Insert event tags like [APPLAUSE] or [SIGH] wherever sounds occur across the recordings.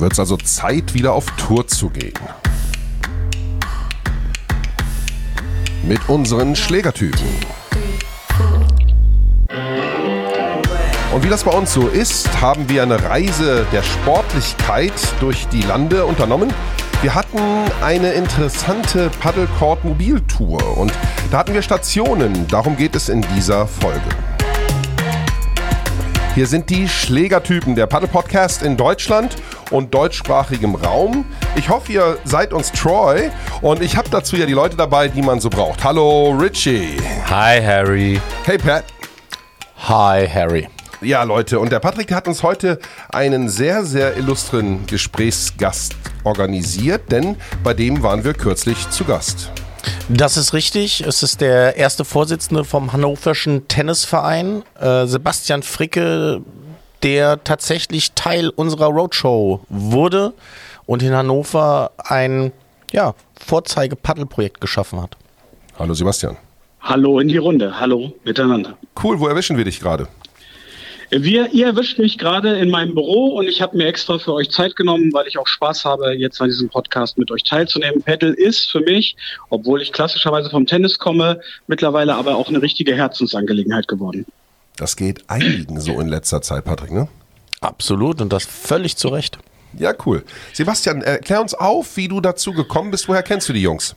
Wird es also Zeit, wieder auf Tour zu gehen. Mit unseren Schlägertypen. Und wie das bei uns so ist, haben wir eine Reise der Sportlichkeit durch die Lande unternommen. Wir hatten eine interessante Paddlecourt Mobiltour und da hatten wir Stationen. Darum geht es in dieser Folge. Hier sind die Schlägertypen, der Paddle Podcast in Deutschland und deutschsprachigem Raum. Ich hoffe, ihr seid uns Troy und ich habe dazu ja die Leute dabei, die man so braucht. Hallo Richie. Hi Harry. Hey Pat. Hi Harry. Ja, Leute, und der Patrick hat uns heute einen sehr, sehr illustren Gesprächsgast organisiert, denn bei dem waren wir kürzlich zu Gast. Das ist richtig. Es ist der erste Vorsitzende vom Hannoverschen Tennisverein, äh, Sebastian Fricke, der tatsächlich Teil unserer Roadshow wurde und in Hannover ein ja, Vorzeige-Paddelprojekt geschaffen hat. Hallo Sebastian. Hallo in die Runde. Hallo miteinander. Cool, wo erwischen wir dich gerade? Wir, ihr erwischt mich gerade in meinem Büro und ich habe mir extra für euch Zeit genommen, weil ich auch Spaß habe, jetzt an diesem Podcast mit euch teilzunehmen. Paddle ist für mich, obwohl ich klassischerweise vom Tennis komme, mittlerweile aber auch eine richtige Herzensangelegenheit geworden. Das geht einigen so in letzter Zeit, Patrick, ne? Absolut und das völlig zu Recht. Ja, cool. Sebastian, erklär uns auf, wie du dazu gekommen bist. Woher kennst du die Jungs?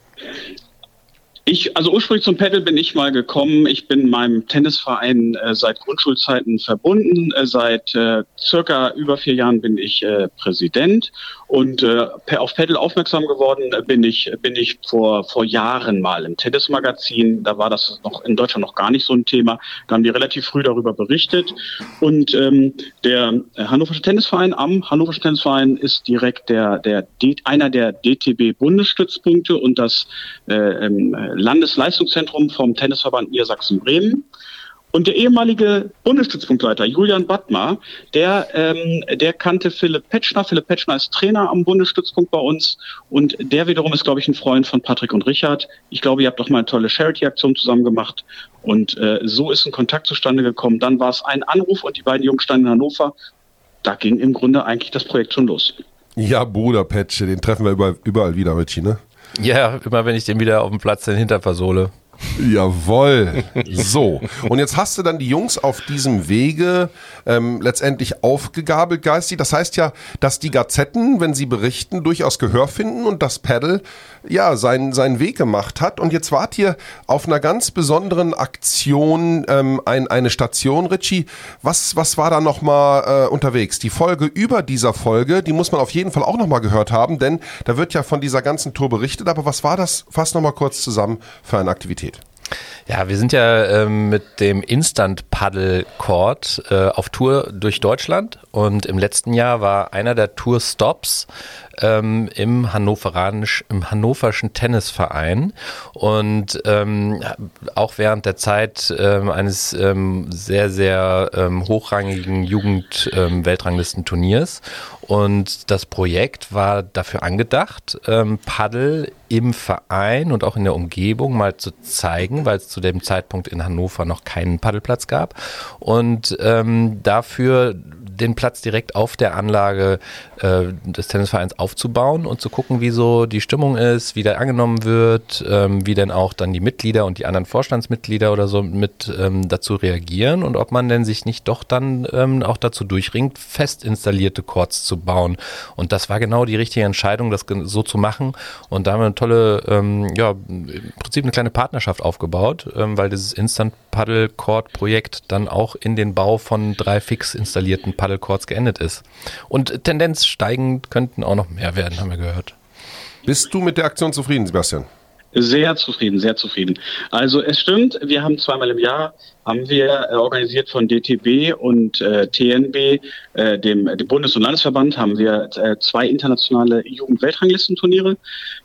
Ich, also ursprünglich zum Paddle bin ich mal gekommen. Ich bin meinem Tennisverein äh, seit Grundschulzeiten verbunden. Äh, seit äh, circa über vier Jahren bin ich äh, Präsident und äh, auf Paddle aufmerksam geworden bin ich bin ich vor vor Jahren mal im Tennismagazin. Da war das noch in Deutschland noch gar nicht so ein Thema. Da haben die relativ früh darüber berichtet und ähm, der Hannoversche Tennisverein am Hannoversche Tennisverein ist direkt der der einer der DTB Bundesstützpunkte und das äh, ähm, Landesleistungszentrum vom Tennisverband Niedersachsen-Bremen. Und der ehemalige Bundesstützpunktleiter Julian Battmar, der, ähm, der kannte Philipp Petschner. Philipp Petschner ist Trainer am Bundesstützpunkt bei uns und der wiederum ist, glaube ich, ein Freund von Patrick und Richard. Ich glaube, ihr habt doch mal eine tolle Charity-Aktion zusammen gemacht und äh, so ist ein Kontakt zustande gekommen. Dann war es ein Anruf und die beiden Jungs standen in Hannover. Da ging im Grunde eigentlich das Projekt schon los. Ja, Bruder Petsche, den treffen wir überall, überall wieder, Richie, ne? Ja, immer wenn ich den wieder auf dem Platz den Hinter versohle. Jawoll. So. Und jetzt hast du dann die Jungs auf diesem Wege ähm, letztendlich aufgegabelt, Geisti. Das heißt ja, dass die Gazetten, wenn sie berichten, durchaus Gehör finden und das Paddle ja seinen, seinen Weg gemacht hat. Und jetzt wart ihr auf einer ganz besonderen Aktion, ähm, ein, eine Station, Richie. Was, was war da nochmal äh, unterwegs? Die Folge über dieser Folge, die muss man auf jeden Fall auch nochmal gehört haben, denn da wird ja von dieser ganzen Tour berichtet. Aber was war das? Fass nochmal kurz zusammen für eine Aktivität. Ja, wir sind ja ähm, mit dem Instant Paddle Court äh, auf Tour durch Deutschland und im letzten Jahr war einer der Tour Stops ähm, im, Hannoveranisch, im Hannoverschen Tennisverein und ähm, auch während der Zeit ähm, eines ähm, sehr, sehr ähm, hochrangigen Jugend-Weltranglistenturniers. und das Projekt war dafür angedacht, ähm, Paddel im Verein und auch in der Umgebung mal zu zeigen, weil es zu dem Zeitpunkt in Hannover noch keinen Paddelplatz gab. Und ähm, dafür den Platz direkt auf der Anlage äh, des Tennisvereins aufzubauen und zu gucken, wie so die Stimmung ist, wie der angenommen wird, ähm, wie denn auch dann die Mitglieder und die anderen Vorstandsmitglieder oder so mit ähm, dazu reagieren und ob man denn sich nicht doch dann ähm, auch dazu durchringt, fest installierte Courts zu bauen. Und das war genau die richtige Entscheidung, das so zu machen. Und da haben wir eine tolle, ähm, ja, im Prinzip eine kleine Partnerschaft aufgebaut, ähm, weil dieses Instant Paddle Court Projekt dann auch in den Bau von drei fix installierten Paddle Courts geendet ist. Und Tendenz steigend könnten auch noch mehr werden, haben wir gehört. Bist du mit der Aktion zufrieden, Sebastian? Sehr zufrieden, sehr zufrieden. Also es stimmt, wir haben zweimal im Jahr haben wir äh, organisiert von DTB und äh, TNB, äh, dem, dem Bundes- und Landesverband, haben wir äh, zwei internationale Jugend-Weltranglistenturniere.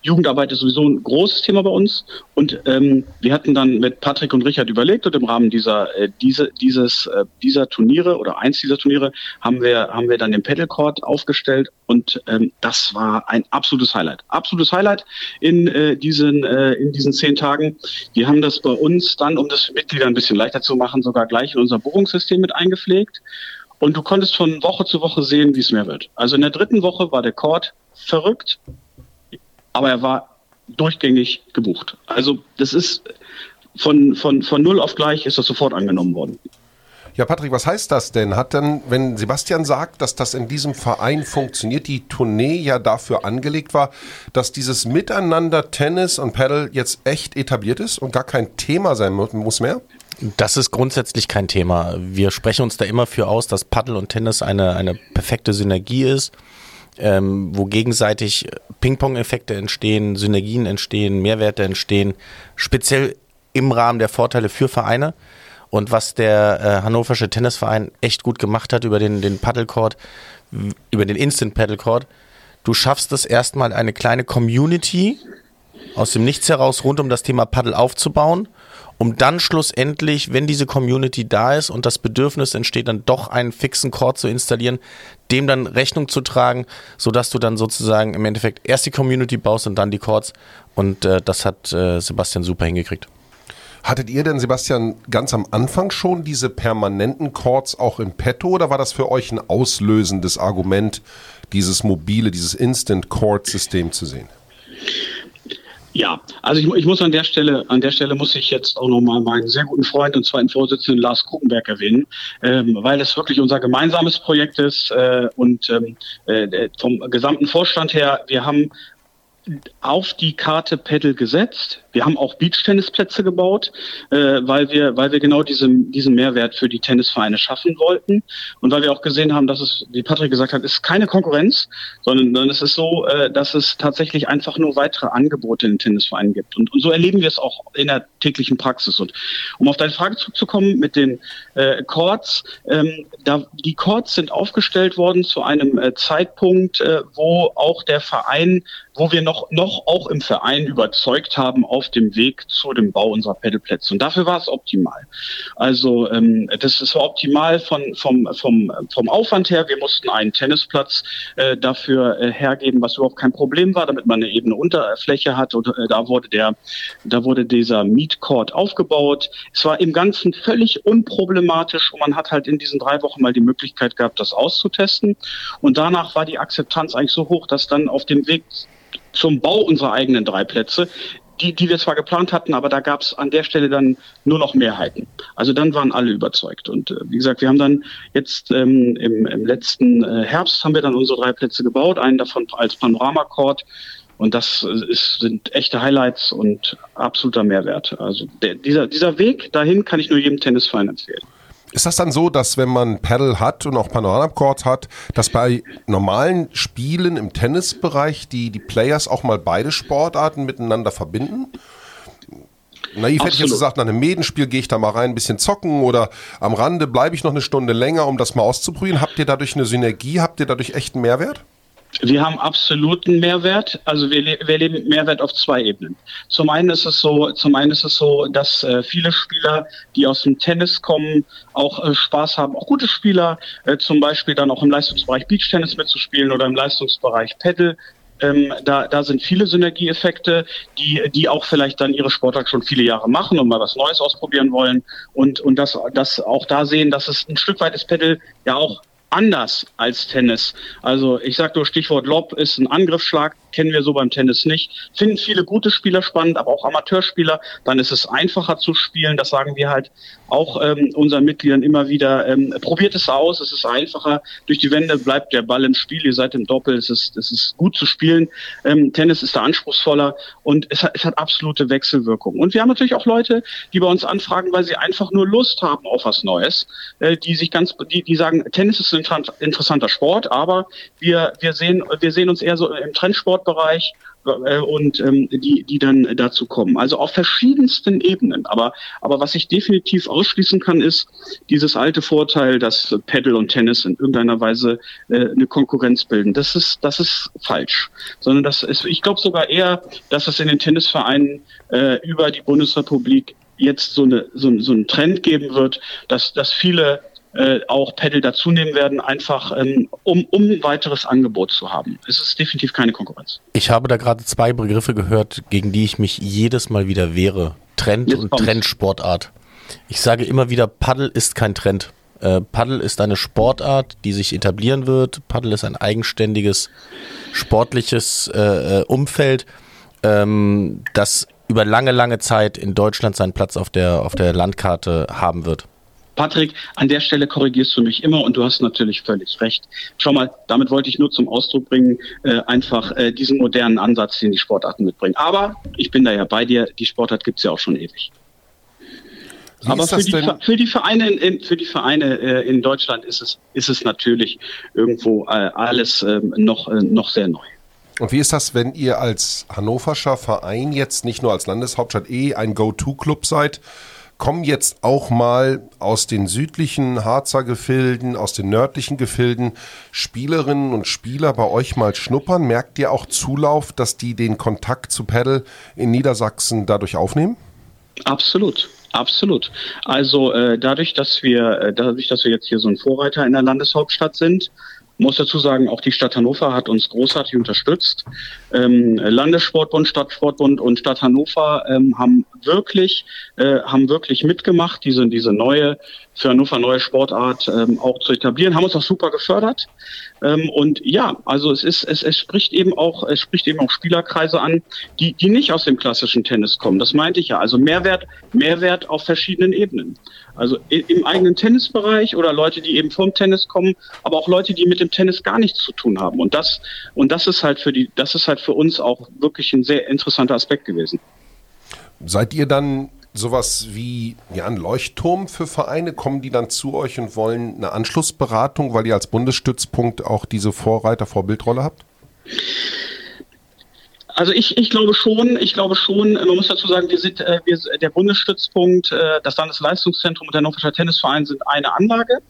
Jugendarbeit ist sowieso ein großes Thema bei uns. Und ähm, wir hatten dann mit Patrick und Richard überlegt und im Rahmen dieser, äh, diese, dieses, dieser Turniere oder eins dieser Turniere haben wir, haben wir dann den Paddlecourt aufgestellt und ähm, das war ein absolutes Highlight. Absolutes Highlight in, diesen, äh, in diesen zehn Tagen. Wir haben das bei uns dann, um das Mitglieder ein bisschen leichter zu machen, sogar gleich in unser Buchungssystem mit eingepflegt. und du konntest von Woche zu Woche sehen, wie es mehr wird. Also in der dritten Woche war der Court verrückt, aber er war durchgängig gebucht. Also das ist von, von, von null auf gleich ist das sofort angenommen worden. Ja, Patrick, was heißt das denn? Hat dann, wenn Sebastian sagt, dass das in diesem Verein funktioniert, die Tournee ja dafür angelegt war, dass dieses Miteinander Tennis und Paddle jetzt echt etabliert ist und gar kein Thema sein muss mehr? Das ist grundsätzlich kein Thema. Wir sprechen uns da immer für aus, dass Paddle und Tennis eine, eine perfekte Synergie ist, ähm, wo gegenseitig Ping-Pong-Effekte entstehen, Synergien entstehen, Mehrwerte entstehen, speziell im Rahmen der Vorteile für Vereine. Und was der äh, hannoversche Tennisverein echt gut gemacht hat über den, den Paddlecourt, über den Instant Paddlecourt, du schaffst es erstmal eine kleine Community aus dem Nichts heraus rund um das Thema Paddle aufzubauen, um dann schlussendlich, wenn diese Community da ist und das Bedürfnis entsteht, dann doch einen fixen Court zu installieren, dem dann Rechnung zu tragen, sodass du dann sozusagen im Endeffekt erst die Community baust und dann die Courts. Und äh, das hat äh, Sebastian super hingekriegt. Hattet ihr denn, Sebastian, ganz am Anfang schon diese permanenten Chords auch in petto oder war das für euch ein auslösendes Argument, dieses mobile, dieses Instant-Chord-System zu sehen? Ja, also ich, ich, muss an der Stelle, an der Stelle muss ich jetzt auch nochmal meinen sehr guten Freund und zweiten Vorsitzenden Lars Kuchenberg erwähnen, ähm, weil es wirklich unser gemeinsames Projekt ist äh, und ähm, äh, vom gesamten Vorstand her, wir haben auf die Karte Pedal gesetzt. Wir haben auch Beachtennisplätze gebaut, äh, weil wir, weil wir genau diesen, diesen Mehrwert für die Tennisvereine schaffen wollten und weil wir auch gesehen haben, dass es, wie Patrick gesagt hat, ist keine Konkurrenz, sondern, sondern es ist so, äh, dass es tatsächlich einfach nur weitere Angebote in den Tennisvereinen gibt. Und, und so erleben wir es auch in der täglichen Praxis. Und um auf deine Frage zurückzukommen mit den äh, Chords, ähm, da, die Chords sind aufgestellt worden zu einem äh, Zeitpunkt, äh, wo auch der Verein wo wir noch, noch auch im Verein überzeugt haben auf dem Weg zu dem Bau unserer Pedalplätze. Und dafür war es optimal. Also ähm, das ist optimal von, vom, vom, vom Aufwand her. Wir mussten einen Tennisplatz äh, dafür äh, hergeben, was überhaupt kein Problem war, damit man eine ebene Unterfläche hat. Und äh, da wurde der, da wurde dieser Meet Court aufgebaut. Es war im Ganzen völlig unproblematisch und man hat halt in diesen drei Wochen mal die Möglichkeit gehabt, das auszutesten. Und danach war die Akzeptanz eigentlich so hoch, dass dann auf dem Weg zum Bau unserer eigenen drei Plätze, die, die wir zwar geplant hatten, aber da gab es an der Stelle dann nur noch Mehrheiten. Also dann waren alle überzeugt. Und äh, wie gesagt, wir haben dann jetzt ähm, im, im letzten äh, Herbst haben wir dann unsere drei Plätze gebaut, einen davon als Panorama-Court. Und das ist, sind echte Highlights und absoluter Mehrwert. Also der, dieser, dieser Weg dahin kann ich nur jedem Tennisverein empfehlen. Ist das dann so, dass wenn man Paddle hat und auch Panorama-Court hat, dass bei normalen Spielen im Tennisbereich die, die Players auch mal beide Sportarten miteinander verbinden? Naiv Absolut. hätte ich jetzt gesagt, nach einem Medenspiel gehe ich da mal rein, ein bisschen zocken oder am Rande bleibe ich noch eine Stunde länger, um das mal auszuprobieren. Habt ihr dadurch eine Synergie? Habt ihr dadurch echten Mehrwert? Wir haben absoluten Mehrwert. Also wir, wir leben Mehrwert auf zwei Ebenen. Zum einen ist es so, zum einen ist es so, dass äh, viele Spieler, die aus dem Tennis kommen, auch äh, Spaß haben. Auch gute Spieler, äh, zum Beispiel dann auch im Leistungsbereich Beachtennis mitzuspielen oder im Leistungsbereich Paddle. Ähm, da, da sind viele Synergieeffekte, die, die auch vielleicht dann ihre Sportart schon viele Jahre machen und mal was Neues ausprobieren wollen und, und das, das auch da sehen, dass es ein Stück weit ist Paddle ja auch anders als Tennis. Also ich sage nur Stichwort Lob ist ein Angriffsschlag, kennen wir so beim Tennis nicht. Finden viele gute Spieler spannend, aber auch Amateurspieler. Dann ist es einfacher zu spielen. Das sagen wir halt auch ähm, unseren Mitgliedern immer wieder. Ähm, probiert es aus, es ist einfacher. Durch die Wände bleibt der Ball im Spiel. Ihr seid im Doppel. Es ist, es ist gut zu spielen. Ähm, Tennis ist da anspruchsvoller und es hat, es hat absolute Wechselwirkung. Und wir haben natürlich auch Leute, die bei uns anfragen, weil sie einfach nur Lust haben auf was Neues, äh, die sich ganz, die, die sagen, Tennis ist ein interessanter Sport, aber wir, wir sehen, wir sehen uns eher so im Trendsport Sportbereich äh, und ähm, die, die dann dazu kommen. Also auf verschiedensten Ebenen. Aber, aber was ich definitiv ausschließen kann, ist dieses alte Vorteil, dass Paddle und Tennis in irgendeiner Weise äh, eine Konkurrenz bilden. Das ist, das ist falsch. Sondern das ist, ich glaube sogar eher, dass es in den Tennisvereinen äh, über die Bundesrepublik jetzt so, eine, so, so einen Trend geben wird, dass, dass viele äh, auch Pedal dazunehmen werden, einfach ähm, um, um weiteres Angebot zu haben. Es ist definitiv keine Konkurrenz. Ich habe da gerade zwei Begriffe gehört, gegen die ich mich jedes Mal wieder wehre. Trend Jetzt und kommt's. Trendsportart. Ich sage immer wieder, Paddle ist kein Trend. Äh, Paddel ist eine Sportart, die sich etablieren wird. Paddel ist ein eigenständiges sportliches äh, äh, Umfeld, ähm, das über lange, lange Zeit in Deutschland seinen Platz auf der, auf der Landkarte haben wird. Patrick, an der Stelle korrigierst du mich immer und du hast natürlich völlig recht. Schau mal, damit wollte ich nur zum Ausdruck bringen, äh, einfach äh, diesen modernen Ansatz, den die Sportarten mitbringen. Aber ich bin da ja bei dir, die Sportart gibt's ja auch schon ewig. Wie Aber für die, für die, Vereine, in, für die Vereine äh, in Deutschland ist es, ist es natürlich irgendwo äh, alles ähm, noch, äh, noch sehr neu. Und wie ist das, wenn ihr als hannoverscher Verein jetzt nicht nur als Landeshauptstadt eh ein Go-To-Club seid, kommen jetzt auch mal aus den südlichen Harzer Gefilden, aus den nördlichen Gefilden Spielerinnen und Spieler bei euch mal schnuppern? Merkt ihr auch Zulauf, dass die den Kontakt zu Paddle in Niedersachsen dadurch aufnehmen? Absolut. Absolut. Also äh, dadurch, dass wir, äh, dadurch, dass wir jetzt hier so ein Vorreiter in der Landeshauptstadt sind, muss dazu sagen, auch die Stadt Hannover hat uns großartig unterstützt. Ähm, Landessportbund, Stadtsportbund und Stadt Hannover ähm, haben wirklich, äh, haben wirklich mitgemacht, diese, diese neue, für Hannover neue Sportart ähm, auch zu etablieren, haben uns auch super gefördert. Ähm, und ja, also es ist, es, es spricht eben auch, es spricht eben auch Spielerkreise an, die, die nicht aus dem klassischen Tennis kommen. Das meinte ich ja. Also Mehrwert, Mehrwert auf verschiedenen Ebenen. Also im eigenen Tennisbereich oder Leute, die eben vom Tennis kommen, aber auch Leute, die mit dem Tennis gar nichts zu tun haben. Und das, und das ist halt für die, das ist halt für uns auch wirklich ein sehr interessanter Aspekt gewesen. Seid ihr dann sowas wie ja, ein Leuchtturm für Vereine? Kommen die dann zu euch und wollen eine Anschlussberatung, weil ihr als Bundesstützpunkt auch diese Vorreiter, Vorbildrolle habt? Also ich, ich glaube schon, ich glaube schon, man muss dazu sagen, wir sind äh, wir, der Bundesstützpunkt, äh, das Landesleistungszentrum und der Nordischer Tennisverein sind eine Anlage.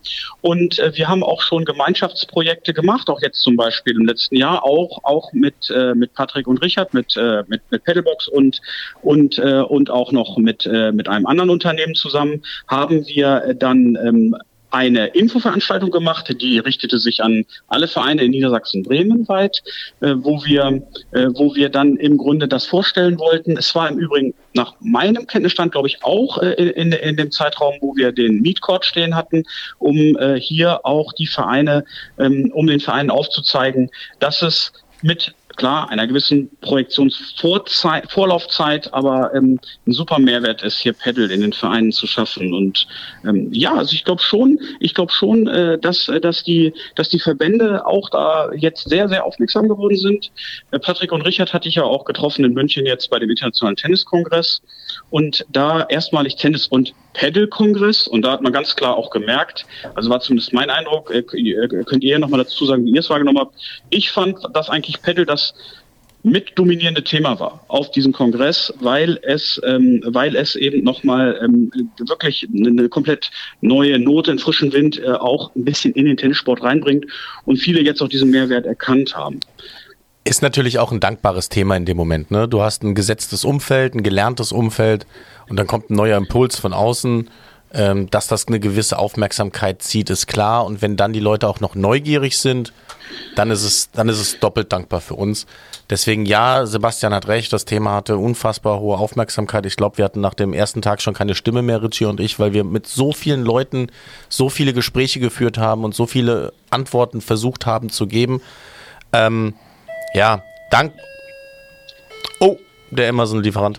Und äh, wir haben auch schon Gemeinschaftsprojekte gemacht, auch jetzt zum Beispiel im letzten Jahr, auch, auch mit, äh, mit Patrick und Richard, mit, äh, mit, mit Pedalbox und, und, äh, und auch noch mit, äh, mit einem anderen Unternehmen zusammen, haben wir äh, dann ähm, eine Infoveranstaltung gemacht, die richtete sich an alle Vereine in Niedersachsen-Bremen weit, äh, wo wir, äh, wo wir dann im Grunde das vorstellen wollten. Es war im Übrigen nach meinem Kenntnisstand, glaube ich, auch äh, in, in dem Zeitraum, wo wir den Meetcourt stehen hatten, um äh, hier auch die Vereine, ähm, um den Vereinen aufzuzeigen, dass es mit klar, einer gewissen Projektionsvorlaufzeit, aber ähm, ein super Mehrwert ist, hier Pedal in den Vereinen zu schaffen. Und ähm, ja, also ich glaube schon, ich glaube schon, äh, dass, äh, dass, die, dass die Verbände auch da jetzt sehr, sehr aufmerksam geworden sind. Äh, Patrick und Richard hatte ich ja auch getroffen in München jetzt bei dem Internationalen Tenniskongress und da erstmalig Tennis- und Pedal-Kongress und da hat man ganz klar auch gemerkt, also war zumindest mein Eindruck, äh, könnt ihr ja nochmal dazu sagen, wie ihr es wahrgenommen habt. Ich fand, dass eigentlich Pedal das mit dominierende Thema war auf diesem Kongress, weil es, ähm, weil es eben nochmal ähm, wirklich eine komplett neue Note, einen frischen Wind äh, auch ein bisschen in den Tennissport reinbringt und viele jetzt auch diesen Mehrwert erkannt haben. Ist natürlich auch ein dankbares Thema in dem Moment. Ne? Du hast ein gesetztes Umfeld, ein gelerntes Umfeld und dann kommt ein neuer Impuls von außen. Ähm, dass das eine gewisse Aufmerksamkeit zieht, ist klar. Und wenn dann die Leute auch noch neugierig sind, dann ist es, dann ist es doppelt dankbar für uns. Deswegen ja, Sebastian hat recht, das Thema hatte unfassbar hohe Aufmerksamkeit. Ich glaube, wir hatten nach dem ersten Tag schon keine Stimme mehr, Richie und ich, weil wir mit so vielen Leuten so viele Gespräche geführt haben und so viele Antworten versucht haben zu geben. Ähm, ja, dank. Oh, der Amazon-Lieferant.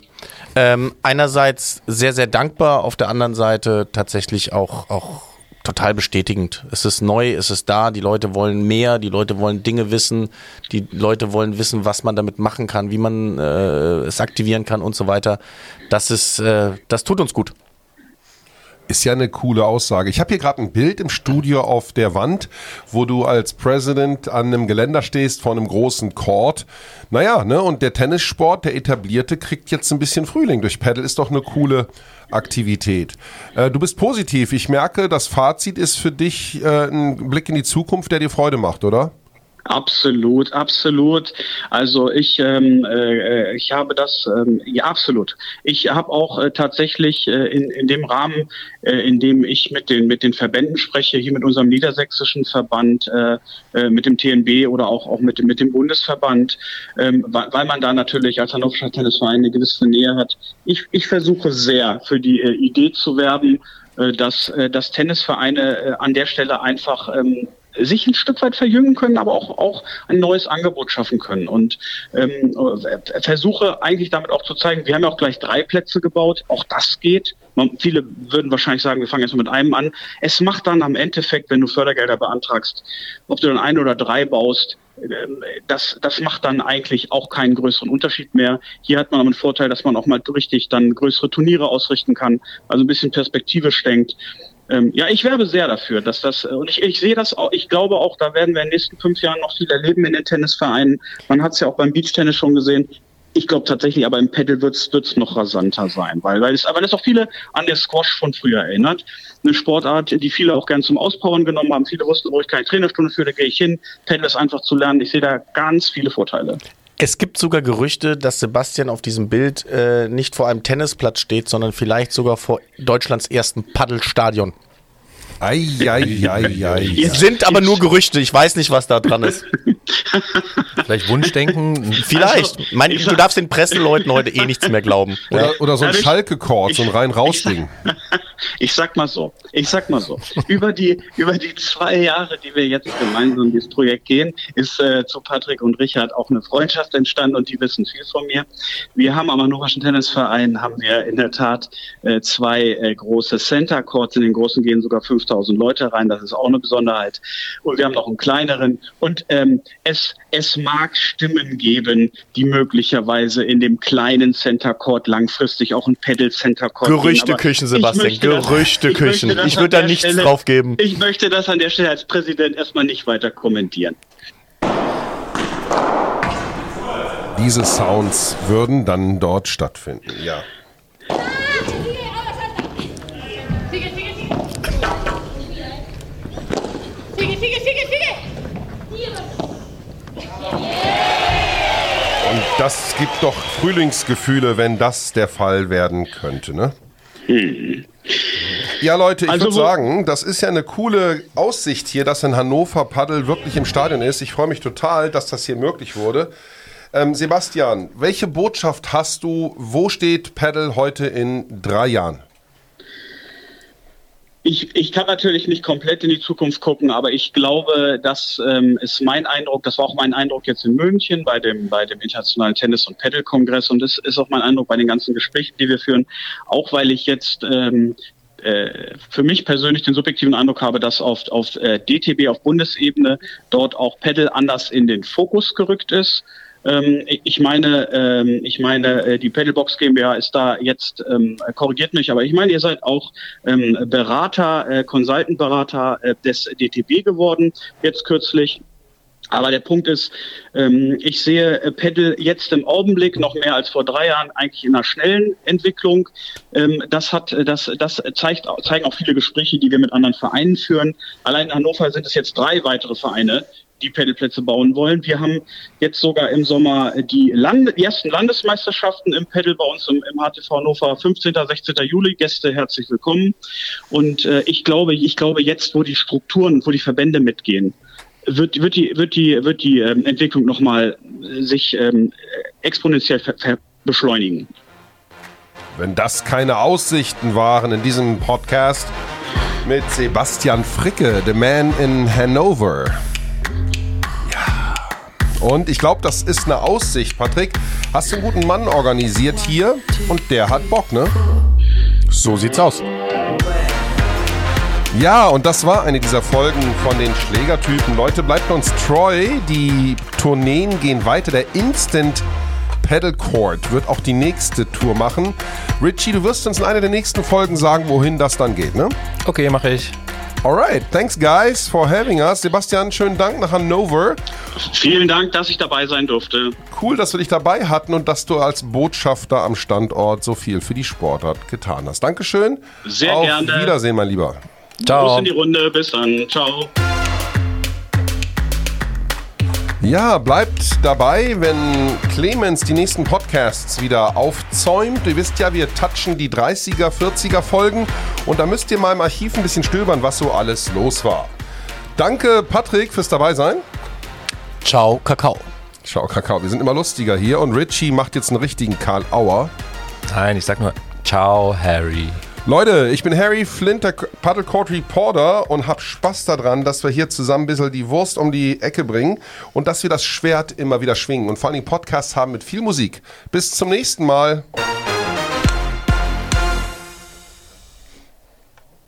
Ähm, einerseits sehr, sehr dankbar, auf der anderen Seite tatsächlich auch, auch total bestätigend. Es ist neu, es ist da, die Leute wollen mehr, die Leute wollen Dinge wissen, die Leute wollen wissen, was man damit machen kann, wie man äh, es aktivieren kann und so weiter. Das ist, äh, das tut uns gut. Ist ja eine coole Aussage. Ich habe hier gerade ein Bild im Studio auf der Wand, wo du als President an einem Geländer stehst vor einem großen Court. Naja, ne, und der Tennissport, der etablierte, kriegt jetzt ein bisschen Frühling. Durch Paddle ist doch eine coole Aktivität. Äh, du bist positiv. Ich merke, das Fazit ist für dich äh, ein Blick in die Zukunft, der dir Freude macht, oder? Absolut, absolut. Also ich, ähm, äh, ich habe das, ähm, ja absolut. Ich habe auch äh, tatsächlich äh, in, in dem Rahmen, äh, in dem ich mit den mit den Verbänden spreche, hier mit unserem niedersächsischen Verband, äh, äh, mit dem TNB oder auch auch mit mit dem Bundesverband, ähm, weil, weil man da natürlich als Hannoverscher Tennisverein eine gewisse Nähe hat. Ich, ich versuche sehr für die äh, Idee zu werben äh, dass, äh, dass Tennisvereine äh, an der Stelle einfach ähm, sich ein Stück weit verjüngen können, aber auch, auch ein neues Angebot schaffen können. Und ähm, versuche eigentlich damit auch zu zeigen, wir haben ja auch gleich drei Plätze gebaut, auch das geht. Man, viele würden wahrscheinlich sagen, wir fangen jetzt mit einem an. Es macht dann am Endeffekt, wenn du Fördergelder beantragst, ob du dann ein oder drei baust, ähm, das, das macht dann eigentlich auch keinen größeren Unterschied mehr. Hier hat man einen Vorteil, dass man auch mal richtig dann größere Turniere ausrichten kann, also ein bisschen perspektivisch denkt. Ähm, ja, ich werbe sehr dafür, dass das, äh, und ich, ich sehe das auch, ich glaube auch, da werden wir in den nächsten fünf Jahren noch viel erleben in den Tennisvereinen. Man hat es ja auch beim Beachtennis schon gesehen. Ich glaube tatsächlich, aber im Paddle wird es noch rasanter sein, weil, weil es, aber das auch viele an der Squash von früher erinnert. Eine Sportart, die viele auch gern zum Auspowern genommen haben. Viele wussten, wo ich keine Trainerstunde führe, da gehe ich hin. Paddle ist einfach zu lernen. Ich sehe da ganz viele Vorteile. Es gibt sogar Gerüchte, dass Sebastian auf diesem Bild äh, nicht vor einem Tennisplatz steht, sondern vielleicht sogar vor Deutschlands ersten Paddelstadion. Eieieiei. Sind aber nur Gerüchte, ich weiß nicht, was da dran ist. [LAUGHS] Vielleicht Wunschdenken. Vielleicht. Also, mein, du darfst den Presseleuten heute eh nichts mehr glauben. [LAUGHS] Oder, oder so ein Schalke-Chord, so ein rein raus Ding. [LAUGHS] Ich sag mal so, ich sag mal so. über die über die zwei Jahre, die wir jetzt gemeinsam dieses Projekt gehen, ist äh, zu Patrick und Richard auch eine Freundschaft entstanden und die wissen viel von mir. Wir haben am Hannoverschen Tennisverein haben wir in der Tat äh, zwei äh, große Center Courts. In den großen gehen sogar 5000 Leute rein. Das ist auch eine Besonderheit. Und wir haben noch einen kleineren. Und ähm, es es mag Stimmen geben, die möglicherweise in dem kleinen Center Court langfristig auch ein Pedal Center Court Gerüchteküchen, Sebastian, Gerüchteküchen. Ich, ich würde da nichts Stelle, drauf geben. Ich möchte das an der Stelle als Präsident erstmal nicht weiter kommentieren. Diese Sounds würden dann dort stattfinden, ja. Und das gibt doch Frühlingsgefühle, wenn das der Fall werden könnte, ne? Hm. Ja, Leute, ich also, würde sagen, das ist ja eine coole Aussicht hier, dass in Hannover Paddel wirklich im Stadion ist. Ich freue mich total, dass das hier möglich wurde. Ähm, Sebastian, welche Botschaft hast du? Wo steht Paddle heute in drei Jahren? Ich, ich kann natürlich nicht komplett in die Zukunft gucken, aber ich glaube, das ähm, ist mein Eindruck, das war auch mein Eindruck jetzt in München bei dem, bei dem Internationalen Tennis- und Paddle-Kongress und das ist auch mein Eindruck bei den ganzen Gesprächen, die wir führen, auch weil ich jetzt ähm, äh, für mich persönlich den subjektiven Eindruck habe, dass auf, auf äh, DTB auf Bundesebene dort auch Paddle anders in den Fokus gerückt ist. Ähm, ich meine, ähm, ich meine, äh, die Pedalbox GmbH ist da jetzt, ähm, korrigiert mich, aber ich meine, ihr seid auch ähm, Berater, äh, Consultant-Berater äh, des DTB geworden, jetzt kürzlich. Aber der Punkt ist, ähm, ich sehe äh, Pedal jetzt im Augenblick noch mehr als vor drei Jahren eigentlich in einer schnellen Entwicklung. Ähm, das hat, das, das zeigt, zeigen auch viele Gespräche, die wir mit anderen Vereinen führen. Allein in Hannover sind es jetzt drei weitere Vereine, die Pedalplätze bauen wollen. Wir haben jetzt sogar im Sommer die, Land die ersten Landesmeisterschaften im Pedal bei uns im, im HTV Hannover, 15. 16. Juli. Gäste herzlich willkommen. Und äh, ich glaube, ich glaube jetzt, wo die Strukturen, wo die Verbände mitgehen, wird, wird die, wird die, wird die ähm, Entwicklung nochmal äh, sich ähm, exponentiell beschleunigen. Wenn das keine Aussichten waren in diesem Podcast mit Sebastian Fricke, the man in Hanover. Und ich glaube, das ist eine Aussicht, Patrick. Hast du einen guten Mann organisiert hier und der hat Bock, ne? So sieht's aus. Ja, und das war eine dieser Folgen von den Schlägertypen. Leute, bleibt uns treu. Die Tourneen gehen weiter. Der Instant Pedal Court wird auch die nächste Tour machen. Richie, du wirst uns in einer der nächsten Folgen sagen, wohin das dann geht, ne? Okay, mache ich. Alright, thanks guys for having us. Sebastian, schönen Dank nach Hannover. Vielen Dank, dass ich dabei sein durfte. Cool, dass wir dich dabei hatten und dass du als Botschafter am Standort so viel für die Sportart getan hast. Dankeschön. Sehr Auf gerne. Auf Wiedersehen, mein Lieber. Ciao. Gruß in die Runde. Bis dann. Ciao. Ja, bleibt dabei, wenn Clemens die nächsten Podcasts wieder aufzäumt. Ihr wisst ja, wir touchen die 30er, 40er Folgen und da müsst ihr mal im Archiv ein bisschen stöbern, was so alles los war. Danke, Patrick, fürs Dabeisein. Ciao, Kakao. Ciao, Kakao. Wir sind immer lustiger hier und Richie macht jetzt einen richtigen Karl Auer. Nein, ich sag nur Ciao, Harry. Leute, ich bin Harry Flint, der Paddlecourt Reporter und hab Spaß daran, dass wir hier zusammen ein bisschen die Wurst um die Ecke bringen und dass wir das Schwert immer wieder schwingen und vor allem Podcasts haben mit viel Musik. Bis zum nächsten Mal.